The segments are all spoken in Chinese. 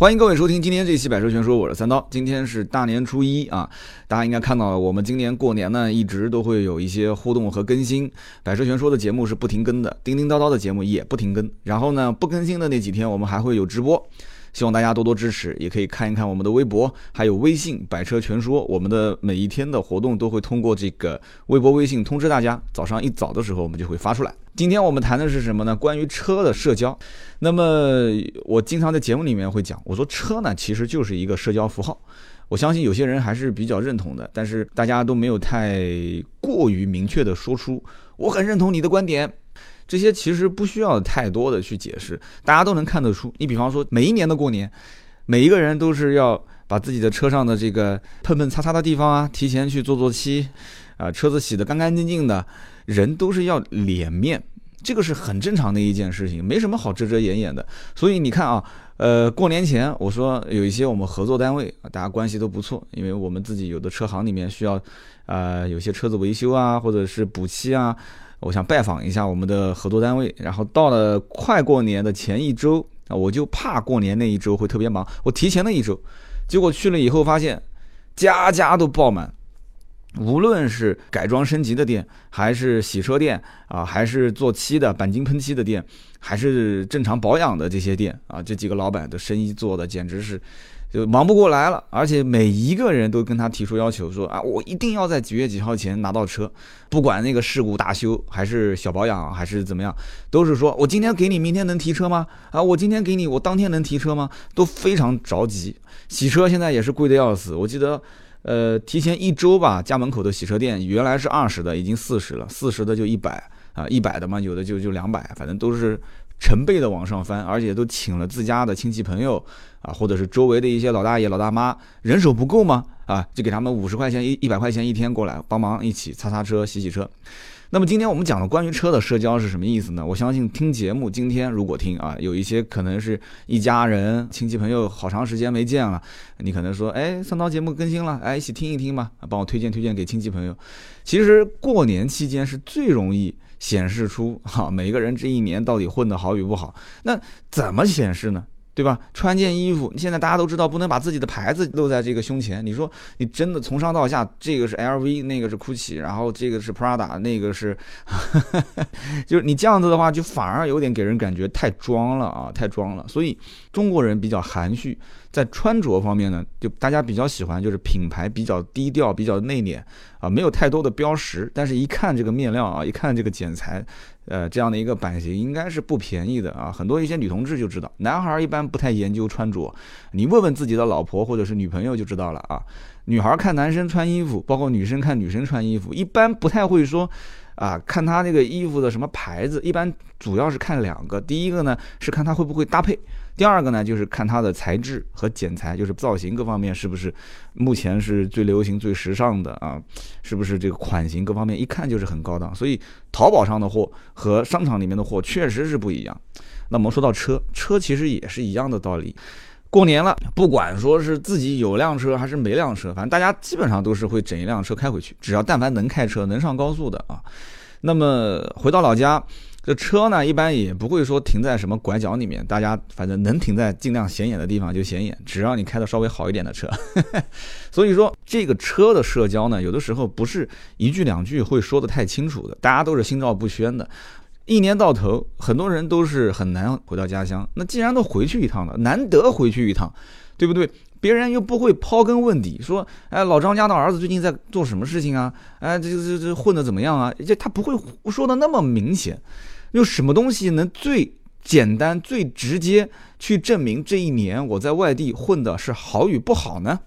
欢迎各位收听今天这期《百车全说》，我是三刀。今天是大年初一啊，大家应该看到了，我们今年过年呢一直都会有一些互动和更新，《百车全说》的节目是不停更的，叮叮叨叨的节目也不停更。然后呢，不更新的那几天我们还会有直播。希望大家多多支持，也可以看一看我们的微博，还有微信“百车全说”。我们的每一天的活动都会通过这个微博、微信通知大家。早上一早的时候，我们就会发出来。今天我们谈的是什么呢？关于车的社交。那么我经常在节目里面会讲，我说车呢其实就是一个社交符号。我相信有些人还是比较认同的，但是大家都没有太过于明确的说出我很认同你的观点。这些其实不需要太多的去解释，大家都能看得出。你比方说，每一年的过年，每一个人都是要把自己的车上的这个碰碰擦擦的地方啊，提前去做做漆，啊，车子洗得干干净净的，人都是要脸面，这个是很正常的一件事情，没什么好遮遮掩掩的。所以你看啊，呃，过年前我说有一些我们合作单位啊，大家关系都不错，因为我们自己有的车行里面需要，呃，有些车子维修啊，或者是补漆啊。我想拜访一下我们的合作单位，然后到了快过年的前一周啊，我就怕过年那一周会特别忙，我提前了一周，结果去了以后发现，家家都爆满，无论是改装升级的店，还是洗车店啊，还是做漆的钣金喷漆的店，还是正常保养的这些店啊，这几个老板的生意做的简直是。就忙不过来了，而且每一个人都跟他提出要求，说啊，我一定要在几月几号前拿到车，不管那个事故大修还是小保养还是怎么样，都是说我今天给你，明天能提车吗？啊，我今天给你，我当天能提车吗？都非常着急。洗车现在也是贵的要死，我记得，呃，提前一周吧，家门口的洗车店原来是二十的，已经四十了，四十的就一百啊，一百的嘛，有的就就两百，反正都是。成倍的往上翻，而且都请了自家的亲戚朋友啊，或者是周围的一些老大爷、老大妈，人手不够吗？啊，就给他们五十块钱一一百块钱一天过来帮忙一起擦擦车、洗洗车。那么今天我们讲的关于车的社交是什么意思呢？我相信听节目，今天如果听啊，有一些可能是一家人、亲戚朋友好长时间没见了，你可能说，哎，三刀节目更新了，哎，一起听一听吧，帮我推荐推荐给亲戚朋友。其实过年期间是最容易。显示出哈每个人这一年到底混得好与不好，那怎么显示呢？对吧？穿件衣服，现在大家都知道不能把自己的牌子露在这个胸前。你说你真的从上到下，这个是 LV，那个是 GUCCI，然后这个是 Prada，那个是，就是你这样子的话，就反而有点给人感觉太装了啊，太装了。所以中国人比较含蓄。在穿着方面呢，就大家比较喜欢，就是品牌比较低调、比较内敛啊，没有太多的标识，但是一看这个面料啊，一看这个剪裁，呃，这样的一个版型应该是不便宜的啊。很多一些女同志就知道，男孩一般不太研究穿着，你问问自己的老婆或者是女朋友就知道了啊。女孩看男生穿衣服，包括女生看女生穿衣服，一般不太会说。啊，看他那个衣服的什么牌子，一般主要是看两个。第一个呢是看他会不会搭配，第二个呢就是看它的材质和剪裁，就是造型各方面是不是目前是最流行、最时尚的啊？是不是这个款型各方面一看就是很高档？所以淘宝上的货和商场里面的货确实是不一样。那么说到车，车其实也是一样的道理。过年了，不管说是自己有辆车还是没辆车，反正大家基本上都是会整一辆车开回去。只要但凡能开车、能上高速的啊，那么回到老家，这车呢一般也不会说停在什么拐角里面，大家反正能停在尽量显眼的地方就显眼，只要你开的稍微好一点的车。所以说这个车的社交呢，有的时候不是一句两句会说的太清楚的，大家都是心照不宣的。一年到头，很多人都是很难回到家乡。那既然都回去一趟了，难得回去一趟，对不对？别人又不会刨根问底，说，哎，老张家的儿子最近在做什么事情啊？哎，这这这混的怎么样啊？这他不会说的那么明显。用什么东西能最简单、最直接去证明这一年我在外地混的是好与不好呢？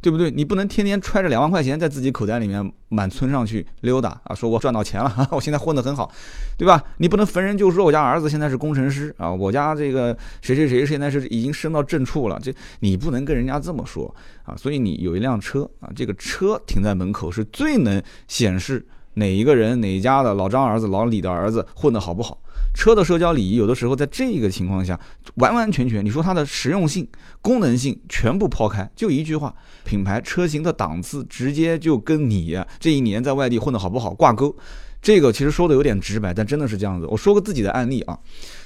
对不对？你不能天天揣着两万块钱在自己口袋里面满村上去溜达啊！说我赚到钱了，我现在混得很好，对吧？你不能逢人就说我家儿子现在是工程师啊，我家这个谁谁谁现在是已经升到正处了，这你不能跟人家这么说啊！所以你有一辆车啊，这个车停在门口是最能显示哪一个人哪家的老张儿子、老李的儿子混得好不好。车的社交礼仪，有的时候在这个情况下，完完全全，你说它的实用性、功能性全部抛开，就一句话，品牌车型的档次直接就跟你这一年在外地混得好不好挂钩。这个其实说的有点直白，但真的是这样子。我说个自己的案例啊，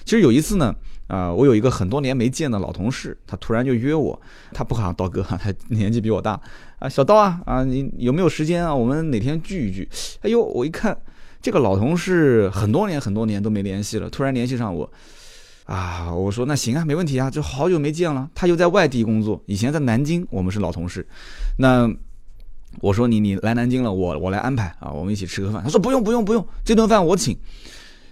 其实有一次呢，啊，我有一个很多年没见的老同事，他突然就约我，他不喊刀哥，他年纪比我大啊，小刀啊啊，你有没有时间啊？我们哪天聚一聚？哎呦，我一看这个老同事很多年很多年都没联系了，突然联系上我。啊，我说那行啊，没问题啊，就好久没见了。他又在外地工作，以前在南京，我们是老同事。那我说你你来南京了，我我来安排啊，我们一起吃个饭。他说不用不用不用，这顿饭我请。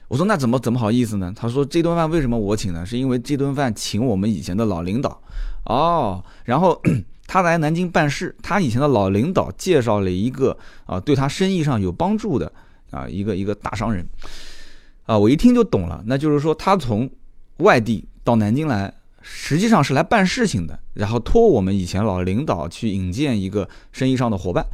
我说那怎么怎么好意思呢？他说这顿饭为什么我请呢？是因为这顿饭请我们以前的老领导哦。然后他来南京办事，他以前的老领导介绍了一个啊，对他生意上有帮助的啊一个一个大商人啊，我一听就懂了，那就是说他从。外地到南京来，实际上是来办事情的，然后托我们以前老领导去引荐一个生意上的伙伴，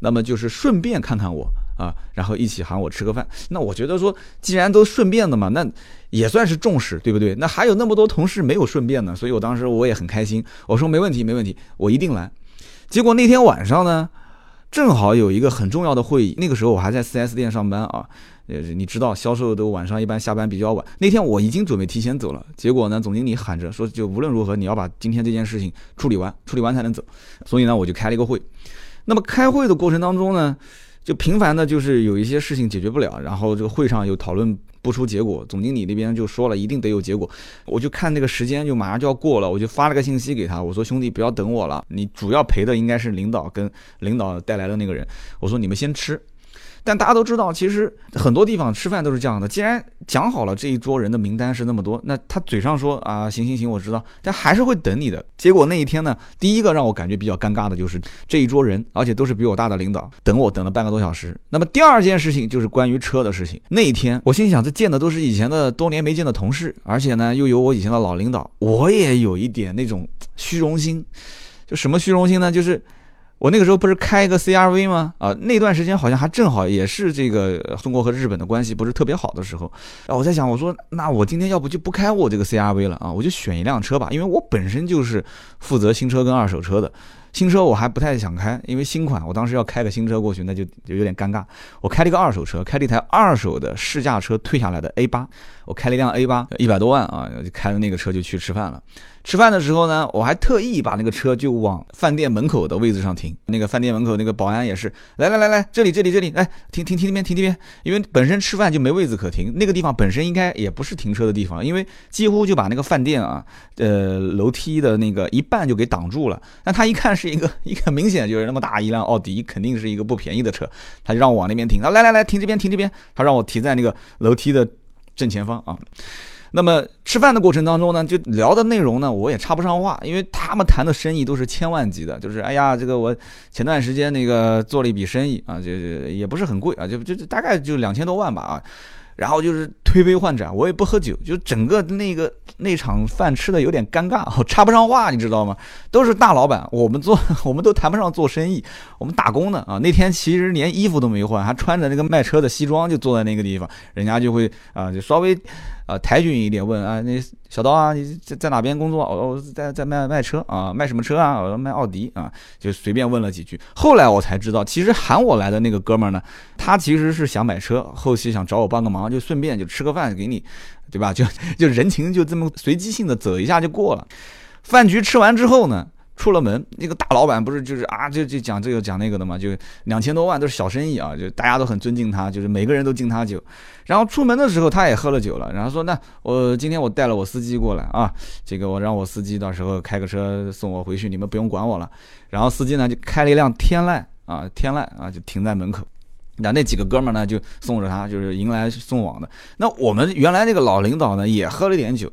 那么就是顺便看看我啊，然后一起喊我吃个饭。那我觉得说，既然都顺便的嘛，那也算是重视，对不对？那还有那么多同事没有顺便呢，所以我当时我也很开心，我说没问题，没问题，我一定来。结果那天晚上呢，正好有一个很重要的会议，那个时候我还在 4S 店上班啊。呃，你知道销售都晚上一般下班比较晚。那天我已经准备提前走了，结果呢，总经理喊着说，就无论如何你要把今天这件事情处理完，处理完才能走。所以呢，我就开了一个会。那么开会的过程当中呢，就频繁的就是有一些事情解决不了，然后这个会上又讨论不出结果。总经理那边就说了一定得有结果。我就看那个时间就马上就要过了，我就发了个信息给他，我说兄弟不要等我了，你主要陪的应该是领导跟领导带来的那个人，我说你们先吃。但大家都知道，其实很多地方吃饭都是这样的。既然讲好了这一桌人的名单是那么多，那他嘴上说啊行行行，我知道，但还是会等你的。结果那一天呢，第一个让我感觉比较尴尬的就是这一桌人，而且都是比我大的领导，等我等了半个多小时。那么第二件事情就是关于车的事情。那一天我心想，这见的都是以前的多年没见的同事，而且呢又有我以前的老领导，我也有一点那种虚荣心。就什么虚荣心呢？就是。我那个时候不是开一个 CRV 吗？啊，那段时间好像还正好也是这个中国和日本的关系不是特别好的时候。啊，我在想，我说那我今天要不就不开我这个 CRV 了啊，我就选一辆车吧，因为我本身就是负责新车跟二手车的。新车我还不太想开，因为新款我当时要开个新车过去，那就就有点尴尬。我开了一个二手车，开了一台二手的试驾车退下来的 A 八，我开了一辆 A 八，一百多万啊，就开着那个车就去吃饭了。吃饭的时候呢，我还特意把那个车就往饭店门口的位置上停。那个饭店门口那个保安也是，来来来来，这里这里这里，来停停停那边停那边，因为本身吃饭就没位置可停，那个地方本身应该也不是停车的地方，因为几乎就把那个饭店啊，呃楼梯的那个一半就给挡住了。但他一看是一个 一个明显就是那么大一辆奥迪，肯定是一个不便宜的车，他就让我往那边停。啊来来来，停这边停这边，他让我停在那个楼梯的正前方啊。那么吃饭的过程当中呢，就聊的内容呢，我也插不上话，因为他们谈的生意都是千万级的，就是哎呀，这个我前段时间那个做了一笔生意啊，就就也不是很贵啊，就就大概就两千多万吧啊。然后就是推杯换盏，我也不喝酒，就整个那个那场饭吃的有点尴尬，插不上话，你知道吗？都是大老板，我们做 我们都谈不上做生意，我们打工的啊。那天其实连衣服都没换，还穿着那个卖车的西装就坐在那个地方，人家就会啊，就稍微啊抬举一点，问啊那。小刀啊，你在在哪边工作？我在在卖卖车啊，卖什么车啊？我说卖奥迪啊，就随便问了几句。后来我才知道，其实喊我来的那个哥们儿呢，他其实是想买车，后期想找我帮个忙，就顺便就吃个饭给你，对吧？就就人情就这么随机性的走一下就过了。饭局吃完之后呢？出了门，那个大老板不是就是啊，就就讲这个讲那个的嘛，就两千多万都是小生意啊，就大家都很尊敬他，就是每个人都敬他酒。然后出门的时候他也喝了酒了，然后说那我今天我带了我司机过来啊，这个我让我司机到时候开个车送我回去，你们不用管我了。然后司机呢就开了一辆天籁啊，天籁啊就停在门口，那那几个哥们呢就送着他，就是迎来送往的。那我们原来那个老领导呢也喝了点酒，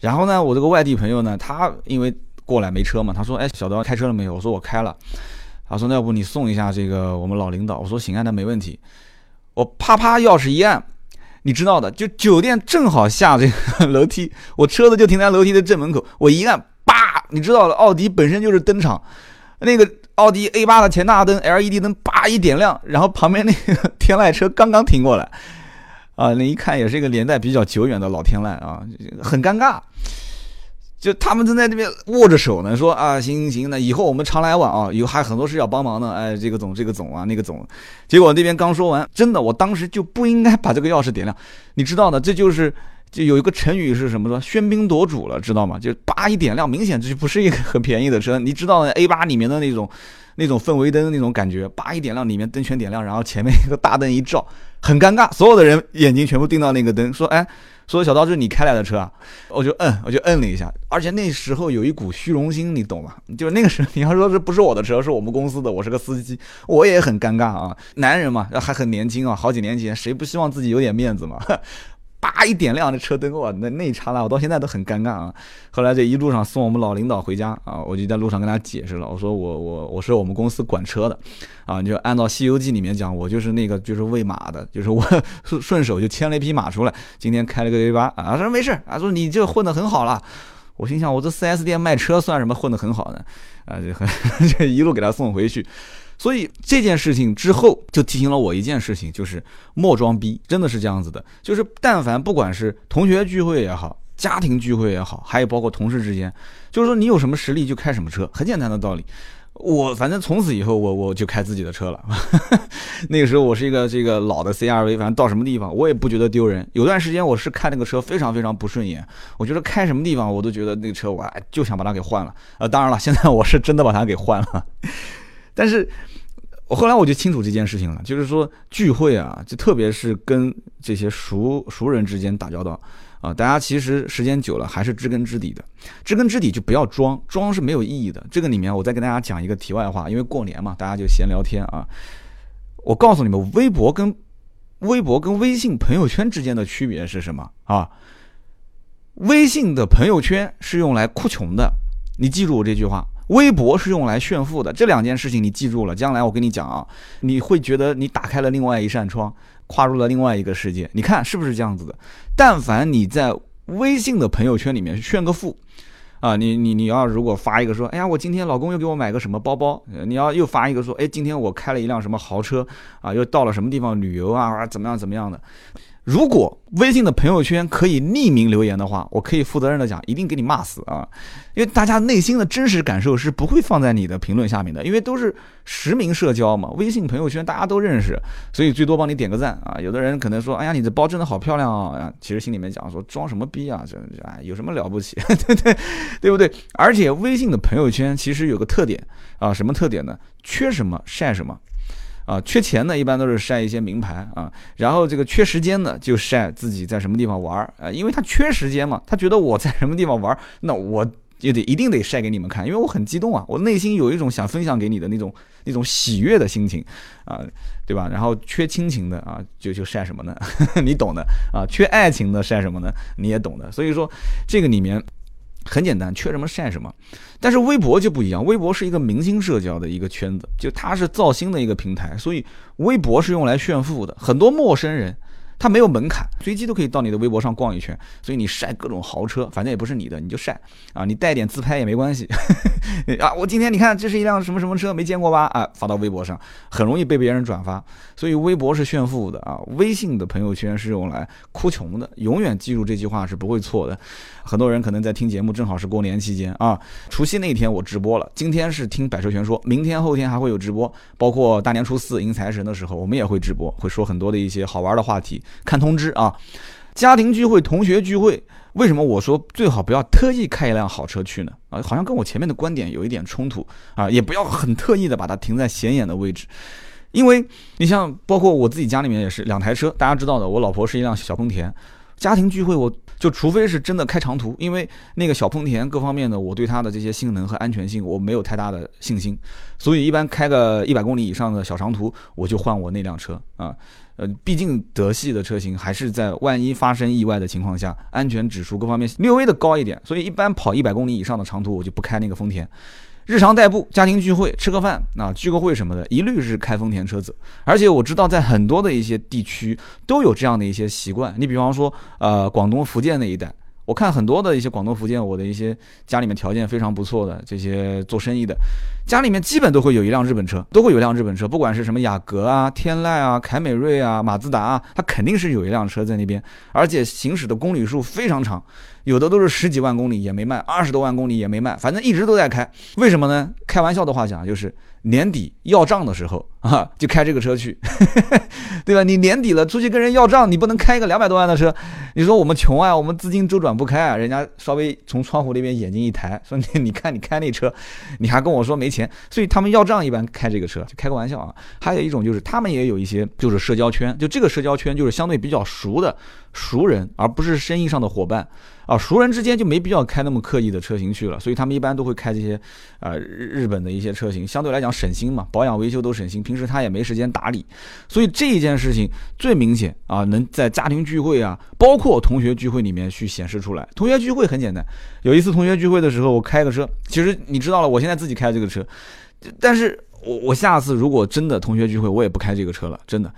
然后呢我这个外地朋友呢他因为。过来没车嘛？他说：“哎，小刀开车了没有？”我说：“我开了。”他说：“那要不你送一下这个我们老领导？”我说：“行啊，那没问题。”我啪啪钥匙一按，你知道的，就酒店正好下这个 楼梯，我车子就停在楼梯的正门口。我一按，叭，你知道的，奥迪本身就是灯厂，那个奥迪 A 八的前大灯 LED 灯叭一点亮，然后旁边那个天籁车刚刚停过来，啊，那一看也是一个年代比较久远的老天籁啊，很尴尬。就他们正在那边握着手呢，说啊，行行行，那以后我们常来往啊，有还很多事要帮忙呢，哎，这个总这个总啊，那个总，结果那边刚说完，真的，我当时就不应该把这个钥匙点亮，你知道的，这就是就有一个成语是什么说喧宾夺主了，知道吗？就叭一点亮，明显这就不是一个很便宜的车，你知道 A 八里面的那种那种氛围灯那种感觉，叭一点亮，里面灯全点亮，然后前面一个大灯一照，很尴尬，所有的人眼睛全部盯到那个灯，说哎。说小刀，这是你开来的车啊？我就摁，我就摁了一下，而且那时候有一股虚荣心，你懂吗？就是那个时候，你要说这不是我的车，是我们公司的，我是个司机，我也很尴尬啊。男人嘛，还很年轻啊，好几年前谁不希望自己有点面子嘛？叭一点亮，那车灯哇，那那一刹那，我到现在都很尴尬啊。后来这一路上送我们老领导回家啊，我就在路上跟他解释了，我说我我我是我们公司管车的，啊，就按照《西游记》里面讲，我就是那个就是喂马的，就是我顺 顺手就牵了一匹马出来，今天开了个 A 八啊，他说没事啊，说你这混得很好了。我心想，我这 4S 店卖车算什么混得很好呢？啊，就很 这一路给他送回去。所以这件事情之后，就提醒了我一件事情，就是莫装逼，真的是这样子的。就是但凡不管是同学聚会也好，家庭聚会也好，还有包括同事之间，就是说你有什么实力就开什么车，很简单的道理。我反正从此以后，我我就开自己的车了。那个时候我是一个这个老的 CRV，反正到什么地方我也不觉得丢人。有段时间我是开那个车非常非常不顺眼，我觉得开什么地方我都觉得那个车我就想把它给换了。呃，当然了，现在我是真的把它给换了，但是。我后来我就清楚这件事情了，就是说聚会啊，就特别是跟这些熟熟人之间打交道啊，大家其实时间久了还是知根知底的，知根知底就不要装，装是没有意义的。这个里面我再跟大家讲一个题外话，因为过年嘛，大家就闲聊天啊。我告诉你们，微博跟微博跟微信朋友圈之间的区别是什么啊？微信的朋友圈是用来哭穷的，你记住我这句话。微博是用来炫富的，这两件事情你记住了。将来我跟你讲啊，你会觉得你打开了另外一扇窗，跨入了另外一个世界。你看是不是这样子的？但凡你在微信的朋友圈里面炫个富，啊，你你你要如果发一个说，哎呀，我今天老公又给我买个什么包包，你要又发一个说，哎，今天我开了一辆什么豪车，啊，又到了什么地方旅游啊，怎么样怎么样的。如果微信的朋友圈可以匿名留言的话，我可以负责任的讲，一定给你骂死啊！因为大家内心的真实感受是不会放在你的评论下面的，因为都是实名社交嘛。微信朋友圈大家都认识，所以最多帮你点个赞啊。有的人可能说，哎呀，你这包真的好漂亮啊！其实心里面讲说，装什么逼啊？这哎，有什么了不起？对 对对不对？而且微信的朋友圈其实有个特点啊，什么特点呢？缺什么晒什么。啊，缺钱的一般都是晒一些名牌啊，然后这个缺时间的就晒自己在什么地方玩儿啊，因为他缺时间嘛，他觉得我在什么地方玩，那我也得一定得晒给你们看，因为我很激动啊，我内心有一种想分享给你的那种那种喜悦的心情啊，对吧？然后缺亲情的啊，就就晒什么呢？你懂的啊，缺爱情的晒什么呢？你也懂的，所以说这个里面。很简单，缺什么晒什么，但是微博就不一样，微博是一个明星社交的一个圈子，就它是造星的一个平台，所以微博是用来炫富的，很多陌生人。它没有门槛，随机都可以到你的微博上逛一圈，所以你晒各种豪车，反正也不是你的，你就晒啊，你带点自拍也没关系 啊。我今天你看这是一辆什么什么车，没见过吧？啊，发到微博上很容易被别人转发，所以微博是炫富的啊。微信的朋友圈是用来哭穷的，永远记住这句话是不会错的。很多人可能在听节目，正好是过年期间啊，除夕那天我直播了，今天是听百车全说，明天后天还会有直播，包括大年初四迎财神的时候，我们也会直播，会说很多的一些好玩的话题。看通知啊，家庭聚会、同学聚会，为什么我说最好不要特意开一辆好车去呢？啊，好像跟我前面的观点有一点冲突啊，也不要很特意的把它停在显眼的位置，因为你像包括我自己家里面也是两台车，大家知道的，我老婆是一辆小丰田，家庭聚会我就除非是真的开长途，因为那个小丰田各方面的我对它的这些性能和安全性我没有太大的信心，所以一般开个一百公里以上的小长途，我就换我那辆车啊。呃，毕竟德系的车型还是在万一发生意外的情况下，安全指数各方面略微的高一点，所以一般跑一百公里以上的长途，我就不开那个丰田。日常代步、家庭聚会、吃个饭啊、聚个会什么的，一律是开丰田车子。而且我知道，在很多的一些地区都有这样的一些习惯。你比方说，呃，广东、福建那一带。我看很多的一些广东、福建，我的一些家里面条件非常不错的这些做生意的，家里面基本都会有一辆日本车，都会有一辆日本车，不管是什么雅阁啊、天籁啊、凯美瑞啊、马自达啊，它肯定是有一辆车在那边，而且行驶的公里数非常长。有的都是十几万公里也没卖，二十多万公里也没卖，反正一直都在开。为什么呢？开玩笑的话讲，就是年底要账的时候啊，就开这个车去，对吧？你年底了出去跟人要账，你不能开一个两百多万的车。你说我们穷啊，我们资金周转不开啊，人家稍微从窗户那边眼睛一抬，说你 你看你开那车，你还跟我说没钱，所以他们要账一般开这个车，就开个玩笑啊。还有一种就是他们也有一些就是社交圈，就这个社交圈就是相对比较熟的熟人，而不是生意上的伙伴。啊，熟人之间就没必要开那么刻意的车型去了，所以他们一般都会开这些，呃，日日本的一些车型，相对来讲省心嘛，保养维修都省心，平时他也没时间打理，所以这一件事情最明显啊，能在家庭聚会啊，包括同学聚会里面去显示出来。同学聚会很简单，有一次同学聚会的时候，我开个车，其实你知道了，我现在自己开这个车，但是我我下次如果真的同学聚会，我也不开这个车了，真的。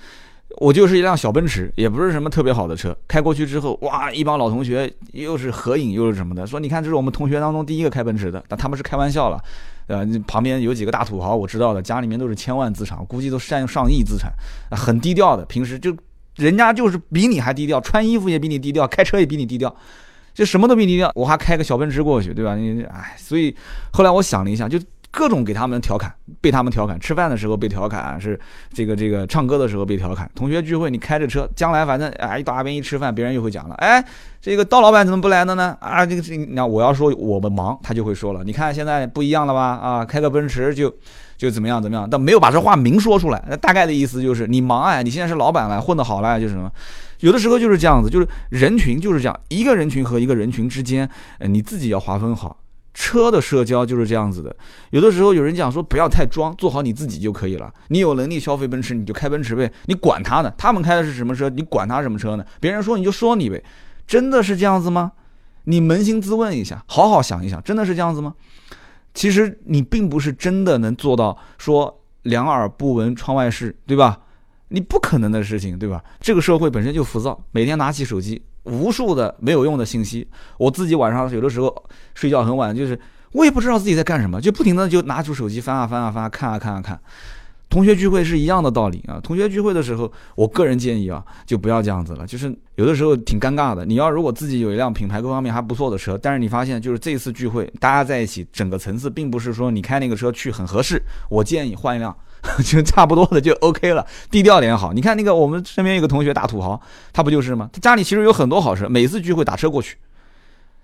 我就是一辆小奔驰，也不是什么特别好的车。开过去之后，哇，一帮老同学又是合影又是什么的，说你看这是我们同学当中第一个开奔驰的。但他们是开玩笑了，呃，旁边有几个大土豪，我知道的，家里面都是千万资产，估计都占上亿资产，很低调的。平时就人家就是比你还低调，穿衣服也比你低调，开车也比你低调，就什么都比你低调。我还开个小奔驰过去，对吧？你哎，所以后来我想了一下，就。各种给他们调侃，被他们调侃。吃饭的时候被调侃，是这个这个唱歌的时候被调侃。同学聚会你开着车，将来反正哎一到那边一吃饭，别人又会讲了，哎这个刀老板怎么不来了呢？啊这个这那我要说我们忙，他就会说了，你看现在不一样了吧？啊开个奔驰就就怎么样怎么样，但没有把这话明说出来。那大概的意思就是你忙哎，你现在是老板了，混得好了就是什么？有的时候就是这样子，就是人群就是这样，一个人群和一个人群之间，你自己要划分好。车的社交就是这样子的，有的时候有人讲说不要太装，做好你自己就可以了。你有能力消费奔驰，你就开奔驰呗，你管他呢？他们开的是什么车，你管他什么车呢？别人说你就说你呗，真的是这样子吗？你扪心自问一下，好好想一想，真的是这样子吗？其实你并不是真的能做到说两耳不闻窗外事，对吧？你不可能的事情，对吧？这个社会本身就浮躁，每天拿起手机。无数的没有用的信息，我自己晚上有的时候睡觉很晚，就是我也不知道自己在干什么，就不停的就拿出手机翻啊翻啊翻看啊看啊看。同学聚会是一样的道理啊，同学聚会的时候，我个人建议啊，就不要这样子了，就是有的时候挺尴尬的。你要如果自己有一辆品牌各方面还不错的车，但是你发现就是这次聚会大家在一起，整个层次并不是说你开那个车去很合适，我建议换一辆。就差不多的就 OK 了，低调点好。你看那个我们身边有个同学大土豪，他不就是吗？他家里其实有很多好车，每次聚会打车过去。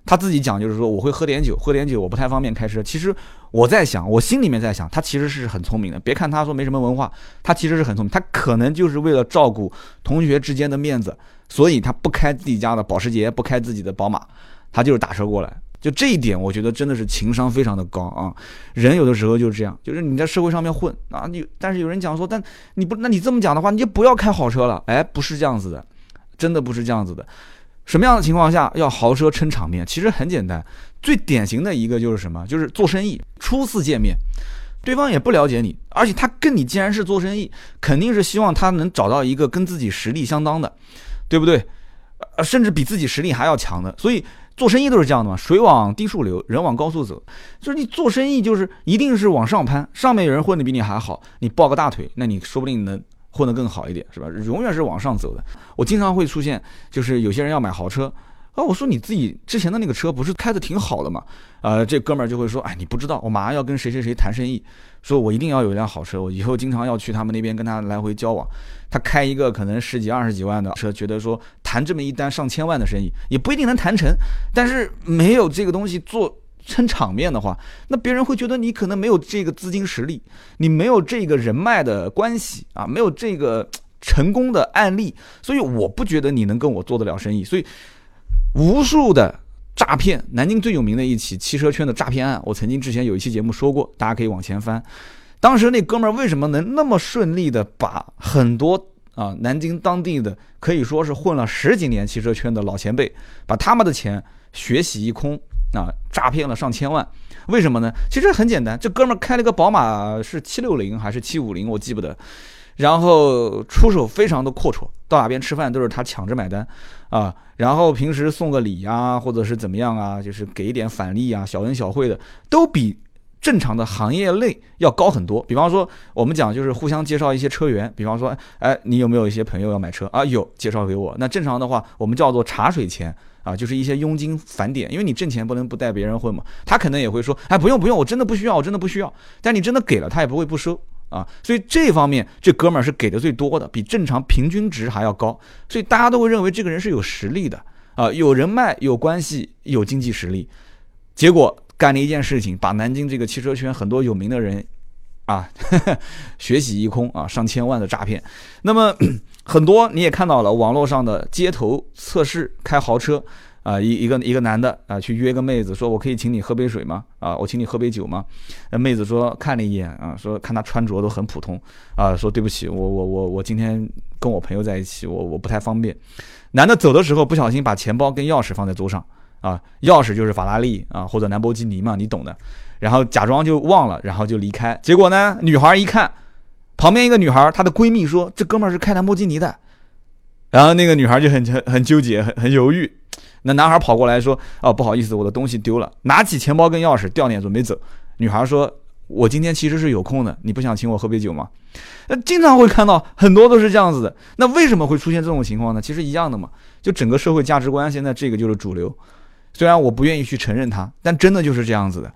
他自己讲就是说我会喝点酒，喝点酒我不太方便开车。其实我在想，我心里面在想，他其实是很聪明的。别看他说没什么文化，他其实是很聪明。他可能就是为了照顾同学之间的面子，所以他不开自己家的保时捷，不开自己的宝马，他就是打车过来。就这一点，我觉得真的是情商非常的高啊！人有的时候就是这样，就是你在社会上面混啊，你但是有人讲说，但你不，那你这么讲的话，你就不要开好车了。哎，不是这样子的，真的不是这样子的。什么样的情况下要豪车撑场面？其实很简单，最典型的一个就是什么？就是做生意初次见面，对方也不了解你，而且他跟你既然是做生意，肯定是希望他能找到一个跟自己实力相当的，对不对？呃，甚至比自己实力还要强的，所以。做生意都是这样的嘛，水往低处流，人往高处走。就是你做生意，就是一定是往上攀，上面有人混的比你还好，你抱个大腿，那你说不定能混得更好一点，是吧？永远是往上走的。我经常会出现，就是有些人要买豪车。啊，我说你自己之前的那个车不是开的挺好的嘛？呃，这哥们儿就会说，哎，你不知道，我马上要跟谁谁谁谈生意，说我一定要有一辆好车，我以后经常要去他们那边跟他来回交往。他开一个可能十几二十几万的车，觉得说谈这么一单上千万的生意也不一定能谈成，但是没有这个东西做撑场面的话，那别人会觉得你可能没有这个资金实力，你没有这个人脉的关系啊，没有这个成功的案例，所以我不觉得你能跟我做得了生意，所以。无数的诈骗，南京最有名的一起汽车圈的诈骗案，我曾经之前有一期节目说过，大家可以往前翻。当时那哥们儿为什么能那么顺利的把很多啊南京当地的可以说是混了十几年汽车圈的老前辈，把他们的钱血洗一空啊，诈骗了上千万？为什么呢？其实很简单，这哥们儿开了个宝马是七六零还是七五零，我记不得。然后出手非常的阔绰，到哪边吃饭都是他抢着买单，啊，然后平时送个礼呀，或者是怎么样啊，就是给一点返利啊，小恩小惠的，都比正常的行业内要高很多。比方说，我们讲就是互相介绍一些车源，比方说，哎，你有没有一些朋友要买车啊？有，介绍给我。那正常的话，我们叫做茶水钱啊，就是一些佣金返点，因为你挣钱不能不带别人混嘛。他可能也会说，哎，不用不用，我真的不需要，我真的不需要。但你真的给了，他也不会不收啊。所以这方面，这哥们儿是给的最多的，比正常平均值还要高。所以大家都会认为这个人是有实力的啊，有人脉、有关系、有经济实力。结果干了一件事情，把南京这个汽车圈很多有名的人。啊，血洗一空啊，上千万的诈骗。那么 很多你也看到了，网络上的街头测试开豪车啊，一一个一个男的啊，去约个妹子，说我可以请你喝杯水吗？啊，我请你喝杯酒吗？那妹子说看了一眼啊，说看他穿着都很普通啊，说对不起，我我我我今天跟我朋友在一起，我我不太方便。男的走的时候不小心把钱包跟钥匙放在桌上啊，钥匙就是法拉利啊或者兰博基尼嘛，你懂的。然后假装就忘了，然后就离开。结果呢，女孩一看，旁边一个女孩，她的闺蜜说：“这哥们儿是开兰博基尼的。”然后那个女孩就很很很纠结，很很犹豫。那男孩跑过来说：“哦，不好意思，我的东西丢了。”拿起钱包跟钥匙，掉脸准备走。女孩说：“我今天其实是有空的，你不想请我喝杯酒吗？”那经常会看到很多都是这样子的。那为什么会出现这种情况呢？其实一样的嘛，就整个社会价值观现在这个就是主流。虽然我不愿意去承认它，但真的就是这样子的。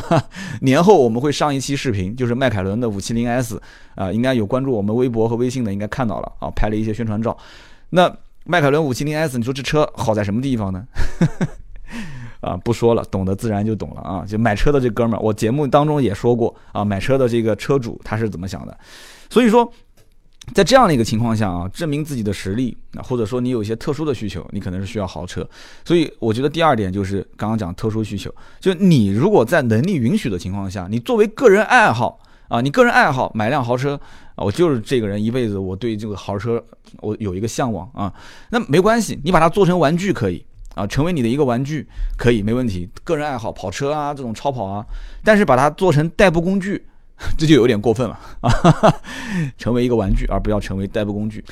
年后我们会上一期视频，就是迈凯伦的五七零 S 啊，应该有关注我们微博和微信的，应该看到了啊，拍了一些宣传照。那迈凯伦五七零 S，你说这车好在什么地方呢？啊，不说了，懂得自然就懂了啊。就买车的这哥们儿，我节目当中也说过啊，买车的这个车主他是怎么想的，所以说。在这样的一个情况下啊，证明自己的实力啊，或者说你有一些特殊的需求，你可能是需要豪车。所以我觉得第二点就是刚刚讲特殊需求，就你如果在能力允许的情况下，你作为个人爱好啊，你个人爱好买辆豪车啊，我就是这个人一辈子我对这个豪车我有一个向往啊，那没关系，你把它做成玩具可以啊，成为你的一个玩具可以没问题。个人爱好跑车啊，这种超跑啊，但是把它做成代步工具。这就有点过分了啊！成为一个玩具，而不要成为代步工具。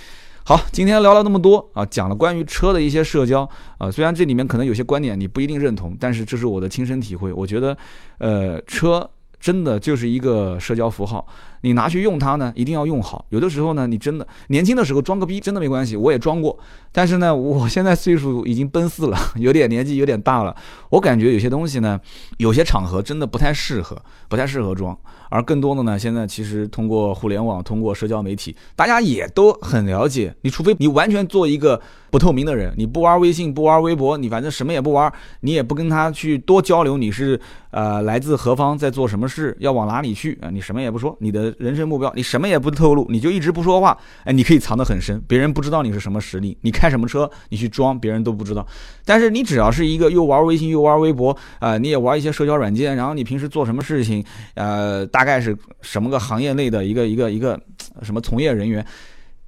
好，今天聊了那么多啊，讲了关于车的一些社交啊，虽然这里面可能有些观点你不一定认同，但是这是我的亲身体会。我觉得，呃，车。真的就是一个社交符号，你拿去用它呢，一定要用好。有的时候呢，你真的年轻的时候装个逼，真的没关系，我也装过。但是呢，我现在岁数已经奔四了，有点年纪有点大了，我感觉有些东西呢，有些场合真的不太适合，不太适合装。而更多的呢，现在其实通过互联网，通过社交媒体，大家也都很了解。你除非你完全做一个不透明的人，你不玩微信，不玩微博，你反正什么也不玩，你也不跟他去多交流，你是。呃，来自何方，在做什么事，要往哪里去啊？你什么也不说，你的人生目标，你什么也不透露，你就一直不说话。哎，你可以藏得很深，别人不知道你是什么实力。你开什么车，你去装，别人都不知道。但是你只要是一个又玩微信又玩微博啊，你也玩一些社交软件，然后你平时做什么事情，呃，大概是什么个行业内的一个一个一个什么从业人员。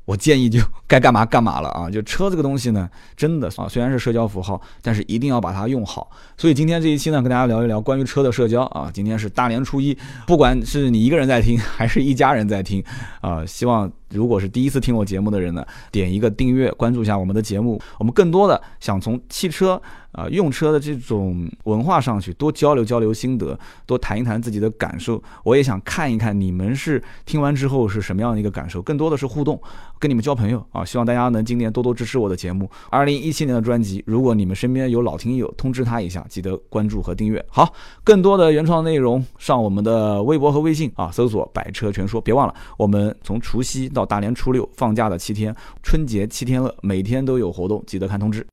我建议就该干嘛干嘛了啊！就车这个东西呢，真的啊，虽然是社交符号，但是一定要把它用好。所以今天这一期呢，跟大家聊一聊关于车的社交啊。今天是大年初一，不管是你一个人在听，还是一家人在听啊，希望。如果是第一次听我节目的人呢，点一个订阅，关注一下我们的节目。我们更多的想从汽车啊用车的这种文化上去多交流交流心得，多谈一谈自己的感受。我也想看一看你们是听完之后是什么样的一个感受，更多的是互动，跟你们交朋友啊。希望大家能今年多多支持我的节目。二零一七年的专辑，如果你们身边有老听友，通知他一下，记得关注和订阅。好，更多的原创内容上我们的微博和微信啊，搜索“百车全说”。别忘了，我们从除夕到大年初六放假的七天，春节七天乐，每天都有活动，记得看通知。